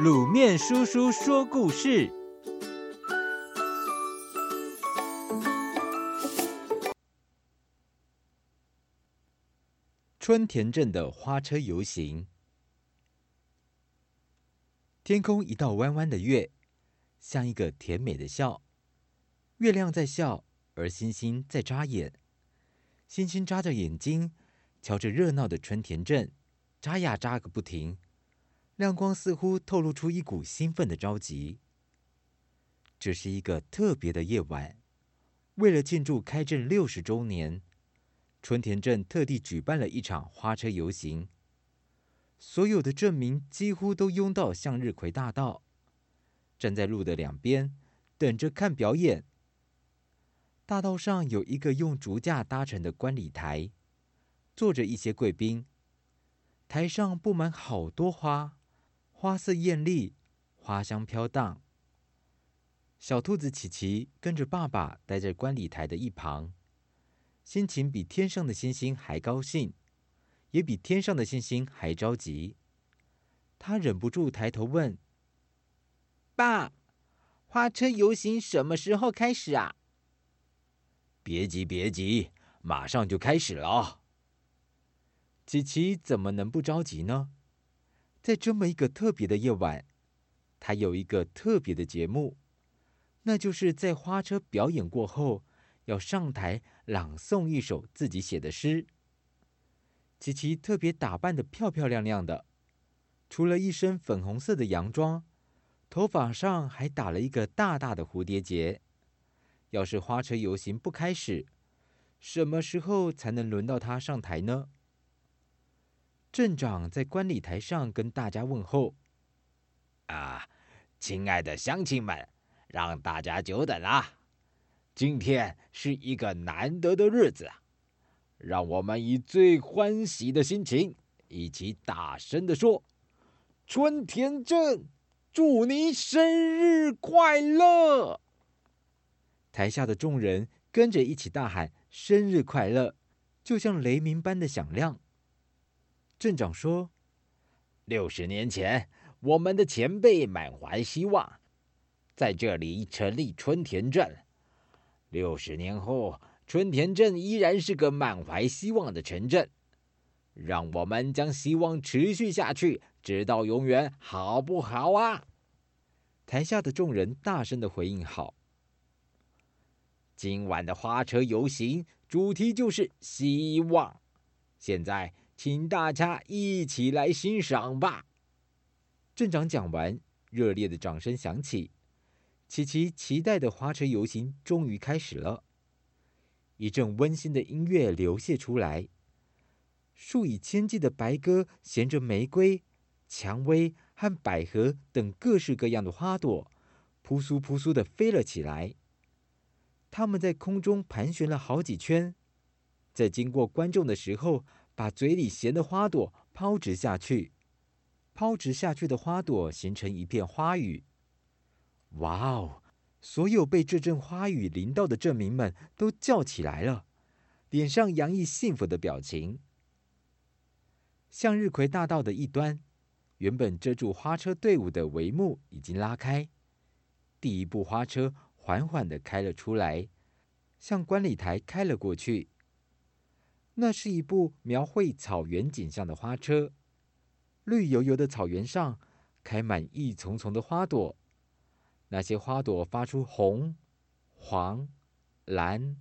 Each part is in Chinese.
卤面叔叔说故事：春田镇的花车游行。天空一道弯弯的月，像一个甜美的笑。月亮在笑，而星星在眨眼。星星眨着眼睛，瞧着热闹的春田镇，眨呀眨个不停。亮光似乎透露出一股兴奋的着急。这是一个特别的夜晚，为了庆祝开镇六十周年，春田镇特地举办了一场花车游行。所有的镇民几乎都拥到向日葵大道，站在路的两边，等着看表演。大道上有一个用竹架搭成的观礼台，坐着一些贵宾。台上布满好多花。花色艳丽，花香飘荡。小兔子琪琪跟着爸爸待在观礼台的一旁，心情比天上的星星还高兴，也比天上的星星还着急。他忍不住抬头问：“爸，花车游行什么时候开始啊？”“别急，别急，马上就开始了。”琪琪怎么能不着急呢？在这么一个特别的夜晚，他有一个特别的节目，那就是在花车表演过后，要上台朗诵一首自己写的诗。琪琪特别打扮的漂漂亮亮的，除了一身粉红色的洋装，头发上还打了一个大大的蝴蝶结。要是花车游行不开始，什么时候才能轮到他上台呢？镇长在观礼台上跟大家问候：“啊，亲爱的乡亲们，让大家久等了。今天是一个难得的日子，让我们以最欢喜的心情，一起大声的说：‘春田镇，祝你生日快乐！’”台下的众人跟着一起大喊：“生日快乐！”就像雷鸣般的响亮。镇长说：“六十年前，我们的前辈满怀希望，在这里成立春田镇。六十年后，春田镇依然是个满怀希望的城镇。让我们将希望持续下去，直到永远，好不好啊？”台下的众人大声的回应：“好。”今晚的花车游行主题就是希望。现在。请大家一起来欣赏吧。镇长讲完，热烈的掌声响起。琪琪期待的花车游行终于开始了。一阵温馨的音乐流泻出来，数以千计的白鸽衔着玫瑰、蔷薇和百合等各式各样的花朵，扑簌扑簌的飞了起来。它们在空中盘旋了好几圈，在经过观众的时候，把嘴里衔的花朵抛掷下去，抛掷下去的花朵形成一片花雨。哇哦！所有被这阵花雨淋到的镇民们都叫起来了，脸上洋溢幸福的表情。向日葵大道的一端，原本遮住花车队伍的帷幕已经拉开，第一部花车缓缓地开了出来，向观礼台开了过去。那是一部描绘草原景象的花车，绿油油的草原上开满一丛丛的花朵，那些花朵发出红、黄、蓝、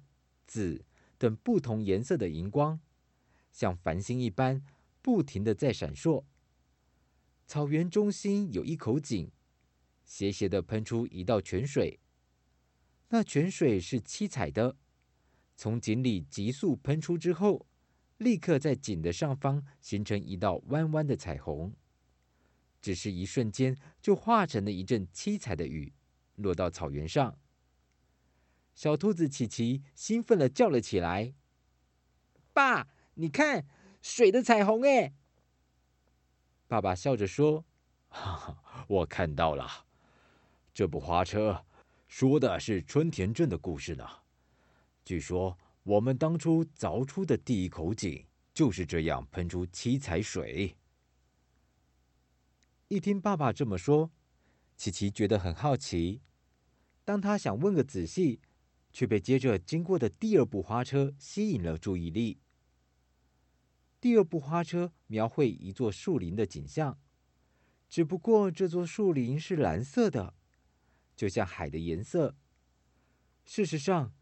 紫等不同颜色的荧光，像繁星一般不停地在闪烁。草原中心有一口井，斜斜地喷出一道泉水，那泉水是七彩的。从井里急速喷出之后，立刻在井的上方形成一道弯弯的彩虹。只是一瞬间，就化成了一阵七彩的雨，落到草原上。小兔子琪琪兴奋地叫了起来：“爸，你看，水的彩虹！”哎，爸爸笑着说：“哈哈，我看到了，这部花车说的是春田镇的故事呢。”据说我们当初凿出的第一口井就是这样喷出七彩水。一听爸爸这么说，琪琪觉得很好奇。当他想问个仔细，却被接着经过的第二部花车吸引了注意力。第二部花车描绘一座树林的景象，只不过这座树林是蓝色的，就像海的颜色。事实上，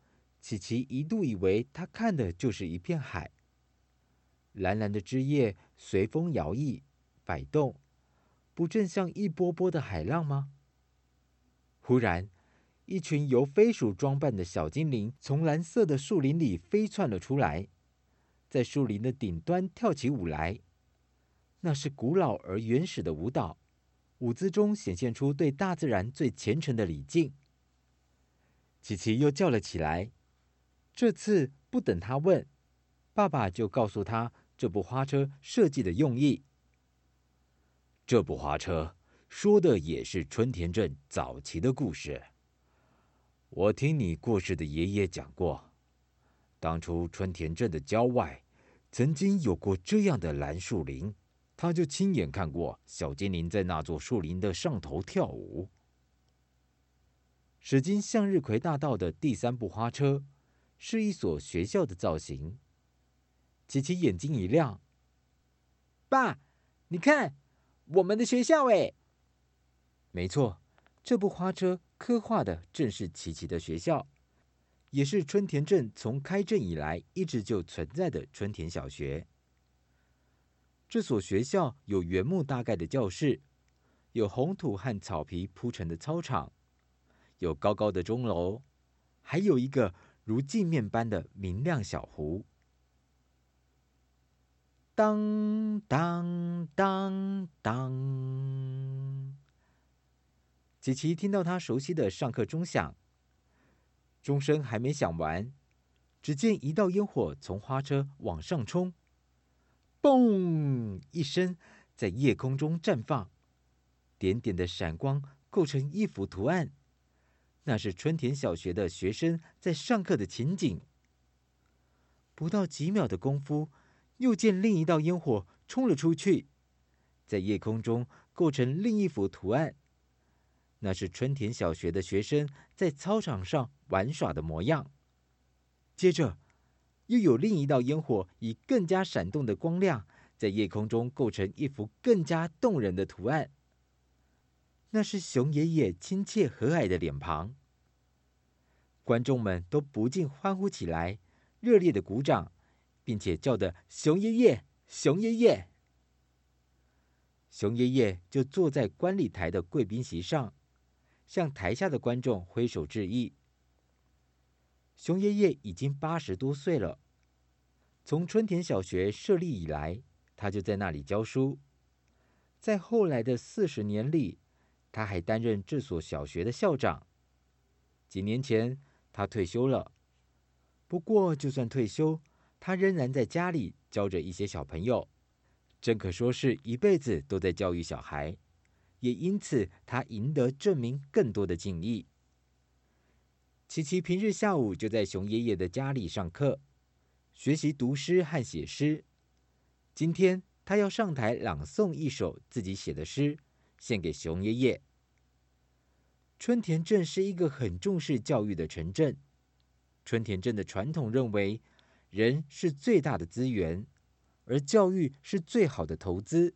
琪琪一度以为他看的就是一片海。蓝蓝的枝叶随风摇曳摆动，不正像一波波的海浪吗？忽然，一群由飞鼠装扮的小精灵从蓝色的树林里飞窜了出来，在树林的顶端跳起舞来。那是古老而原始的舞蹈，舞姿中显现出对大自然最虔诚的礼敬。琪琪又叫了起来。这次不等他问，爸爸就告诉他这部花车设计的用意。这部花车说的也是春田镇早期的故事。我听你过世的爷爷讲过，当初春田镇的郊外曾经有过这样的蓝树林，他就亲眼看过小精灵在那座树林的上头跳舞。驶经向日葵大道的第三部花车是一所学校的造型。琪琪眼睛一亮：“爸，你看，我们的学校哎！”没错，这部花车。刻画的正是琪琪的学校，也是春田镇从开镇以来一直就存在的春田小学。这所学校有原木搭盖的教室，有红土和草皮铺成的操场，有高高的钟楼，还有一个如镜面般的明亮小湖。当当当当。琪琪听到他熟悉的上课钟响，钟声还没响完，只见一道烟火从花车往上冲，嘣一声，在夜空中绽放，点点的闪光构成一幅图案，那是春田小学的学生在上课的情景。不到几秒的功夫，又见另一道烟火冲了出去，在夜空中构成另一幅图案。那是春田小学的学生在操场上玩耍的模样。接着，又有另一道烟火以更加闪动的光亮，在夜空中构成一幅更加动人的图案。那是熊爷爷亲切和蔼的脸庞。观众们都不禁欢呼起来，热烈的鼓掌，并且叫的“熊爷爷，熊爷爷”。熊爷爷就坐在观礼台的贵宾席上。向台下的观众挥手致意。熊爷爷已经八十多岁了，从春田小学设立以来，他就在那里教书。在后来的四十年里，他还担任这所小学的校长。几年前，他退休了。不过，就算退休，他仍然在家里教着一些小朋友，真可说是一辈子都在教育小孩。也因此，他赢得证明更多的敬意。琪琪平日下午就在熊爷爷的家里上课，学习读诗和写诗。今天，他要上台朗诵一首自己写的诗，献给熊爷爷。春田镇是一个很重视教育的城镇。春田镇的传统认为，人是最大的资源，而教育是最好的投资。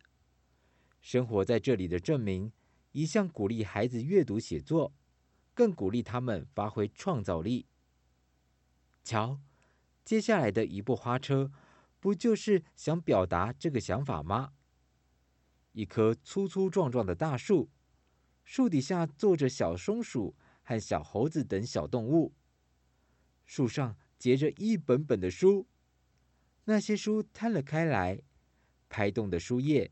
生活在这里的证明一向鼓励孩子阅读写作，更鼓励他们发挥创造力。瞧，接下来的一部花车，不就是想表达这个想法吗？一棵粗粗壮壮的大树，树底下坐着小松鼠和小猴子等小动物，树上结着一本本的书，那些书摊了开来，拍动的书页。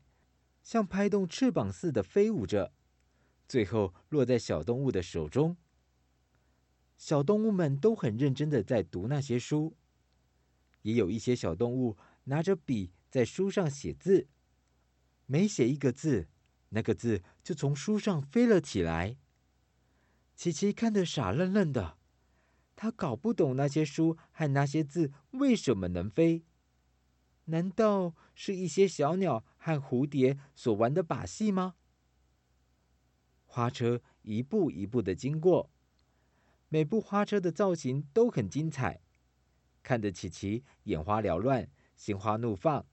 像拍动翅膀似的飞舞着，最后落在小动物的手中。小动物们都很认真的在读那些书，也有一些小动物拿着笔在书上写字。每写一个字，那个字就从书上飞了起来。琪琪看得傻愣愣的，他搞不懂那些书和那些字为什么能飞。难道是一些小鸟和蝴蝶所玩的把戏吗？花车一步一步的经过，每部花车的造型都很精彩，看得琪琪眼花缭乱，心花怒放。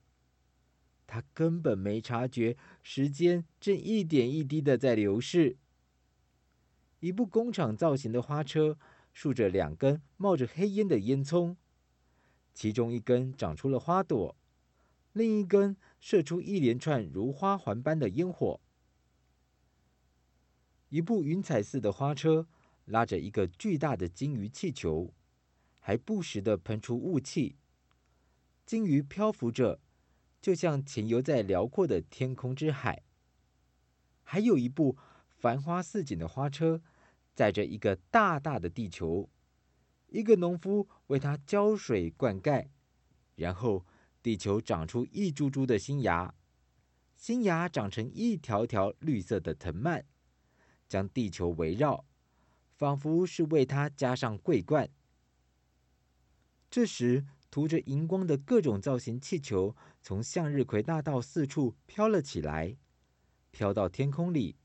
他根本没察觉时间正一点一滴的在流逝。一部工厂造型的花车，竖着两根冒着黑烟的烟囱，其中一根长出了花朵，另一根射出一连串如花环般的烟火。一部云彩似的花车拉着一个巨大的鲸鱼气球，还不时地喷出雾气，鲸鱼漂浮着，就像潜游在辽阔的天空之海。还有一部繁花似锦的花车，载着一个大大的地球，一个农夫为它浇水灌溉，然后地球长出一株株的新芽，新芽长成一条条绿色的藤蔓，将地球围绕，仿佛是为它加上桂冠。这时，涂着荧光的各种造型气球从向日葵大道四处飘了起来，飘到天空里。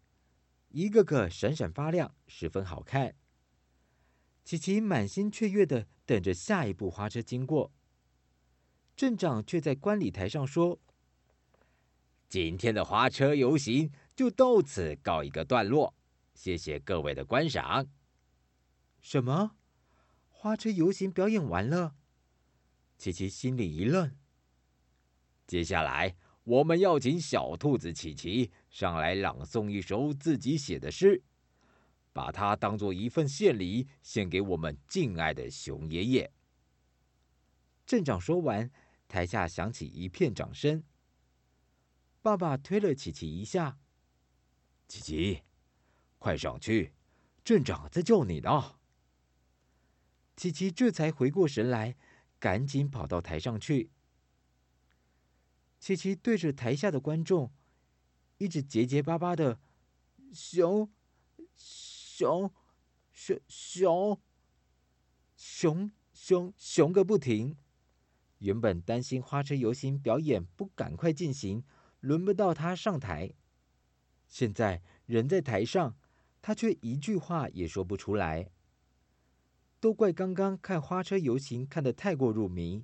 一个个闪闪发亮，十分好看。琪琪满心雀跃的等着下一部花车经过。镇长却在观礼台上说：“今天的花车游行就到此告一个段落，谢谢各位的观赏。”什么？花车游行表演完了？琪琪心里一愣。接下来。我们要请小兔子琪琪上来朗诵一首自己写的诗，把它当做一份献礼献给我们敬爱的熊爷爷。镇长说完，台下响起一片掌声。爸爸推了琪琪一下：“琪琪，快上去，镇长在叫你呢。”琪琪这才回过神来，赶紧跑到台上去。琪琪对着台下的观众，一直结结巴巴的：“熊，熊，熊，熊，熊，熊，熊个不停。”原本担心花车游行表演不赶快进行，轮不到他上台，现在人在台上，他却一句话也说不出来。都怪刚刚看花车游行看得太过入迷，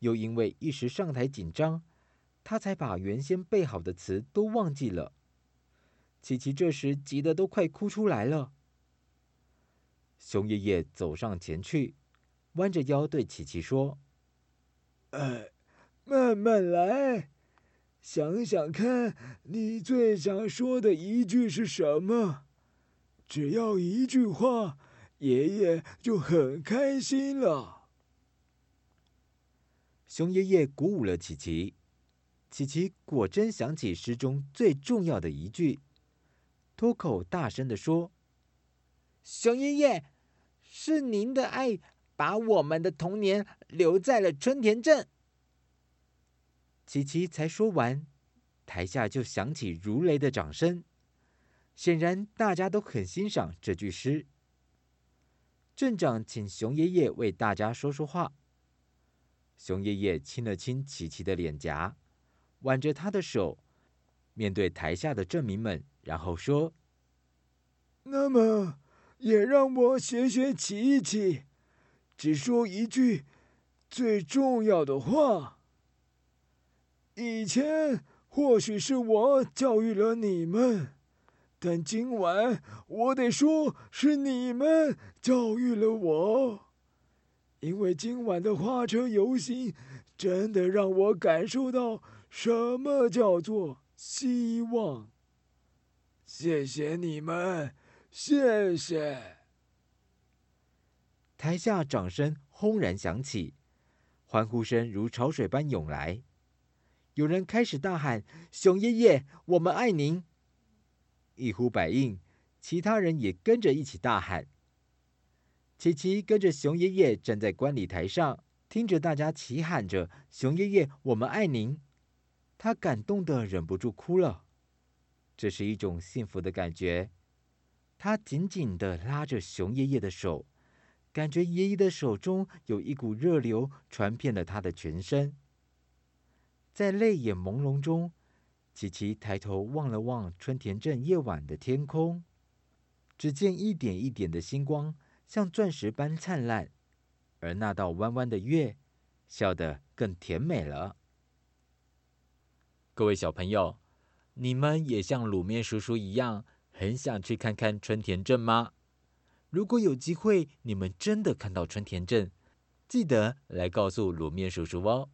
又因为一时上台紧张。他才把原先背好的词都忘记了。琪琪这时急得都快哭出来了。熊爷爷走上前去，弯着腰对琪琪说：“哎，慢慢来，想想看你最想说的一句是什么？只要一句话，爷爷就很开心了。”熊爷爷鼓舞了琪琪。琪琪果真想起诗中最重要的一句，脱口大声地说：“熊爷爷，是您的爱把我们的童年留在了春田镇。”琪琪才说完，台下就响起如雷的掌声。显然大家都很欣赏这句诗。镇长请熊爷爷为大家说说话。熊爷爷亲了亲琪琪的脸颊。挽着他的手，面对台下的镇民们，然后说：“那么，也让我学学琪琪，只说一句最重要的话。以前或许是我教育了你们，但今晚我得说是你们教育了我，因为今晚的花车游行真的让我感受到。”什么叫做希望？谢谢你们，谢谢！台下掌声轰然响起，欢呼声如潮水般涌来。有人开始大喊：“熊爷爷，我们爱您！”一呼百应，其他人也跟着一起大喊。琪琪跟着熊爷爷站在观礼台上，听着大家齐喊着：“熊爷爷，我们爱您！”他感动的忍不住哭了，这是一种幸福的感觉。他紧紧的拉着熊爷爷的手，感觉爷爷的手中有一股热流传遍了他的全身。在泪眼朦胧中，琪琪抬头望了望春田镇夜晚的天空，只见一点一点的星光，像钻石般灿烂，而那道弯弯的月，笑得更甜美了。各位小朋友，你们也像卤面叔叔一样，很想去看看春田镇吗？如果有机会，你们真的看到春田镇，记得来告诉卤面叔叔哦。